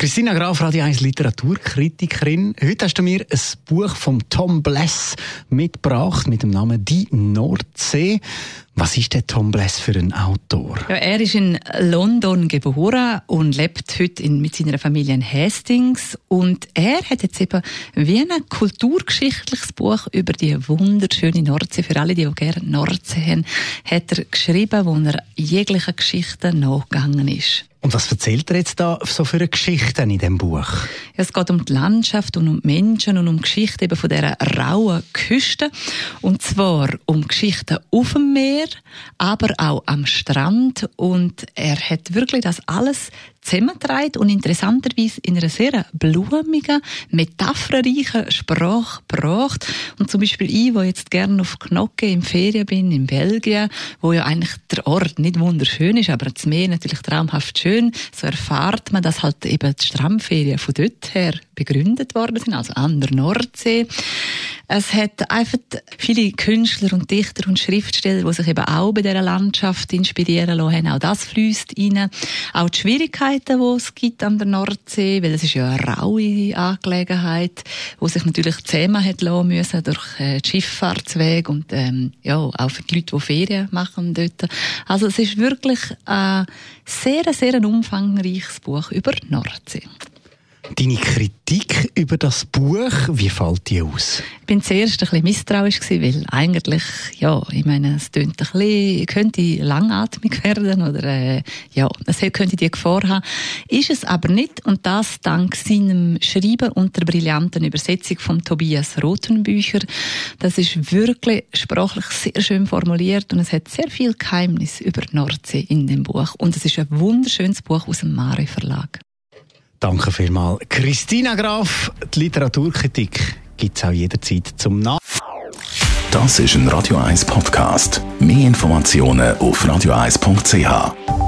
Christina Graf, Radio 1 Literaturkritikerin. Heute hast du mir ein Buch von Tom Bless mitgebracht mit dem Namen Die Nordsee. Was ist der Tom Bless für ein Autor? Ja, er ist in London geboren und lebt heute in, mit seiner Familie in Hastings. Und er hat jetzt eben wie ein kulturgeschichtliches Buch über die wunderschöne Nordsee, für alle, die auch gerne Nordsee haben, hat er geschrieben, wo er jeglichen Geschichten nachgegangen ist. Und was erzählt er jetzt da so für eine Geschichte in dem Buch? Es geht um die Landschaft und um Menschen und um die Geschichte eben von dieser rauen Küste. Und zwar um Geschichten auf dem Meer, aber auch am Strand. Und er hat wirklich das alles zusammengetragen und interessanterweise in einer sehr blumigen, metapherreichen Sprache gebracht. Und zum Beispiel ich, wo jetzt gerne auf Knocke im Ferien bin, in Belgien, wo ja eigentlich der Ort nicht wunderschön ist, aber das Meer natürlich traumhaft schön, so erfahrt man, dass halt eben die Strandferien von dort her begründet worden sind, also an der Nordsee. Es hat einfach viele Künstler und Dichter und Schriftsteller, die sich eben auch bei dieser Landschaft inspirieren lassen, auch das fließt rein. Auch die Schwierigkeiten, die es gibt an der Nordsee, weil es ist ja eine raue Angelegenheit, wo sich natürlich zähmen hat lassen müssen durch äh, die Schifffahrtsweg und ähm, ja, auch für die Leute, die Ferien machen dort. Also es ist wirklich ein sehr, sehr umfangreiches Buch über die Nordsee. Deine Kritik über das Buch, wie fällt die aus? Ich bin zuerst ein bisschen misstrauisch gewesen, weil eigentlich, ja, ich meine, es tönt ein bisschen, könnte langatmig werden oder, äh, ja, es könnte die Gefahr haben. Ist es aber nicht und das dank seinem Schreiben und der brillanten Übersetzung von Tobias Rotenbücher. Das ist wirklich sprachlich sehr schön formuliert und es hat sehr viel Geheimnis über Nordsee in dem Buch und es ist ein wunderschönes Buch aus dem Mare Verlag. Danke vielmals. Christina Graf, die Literaturkritik gibt es auch jederzeit zum Nach. Das ist ein Radio 1 Podcast. Mehr Informationen auf radio1.ch.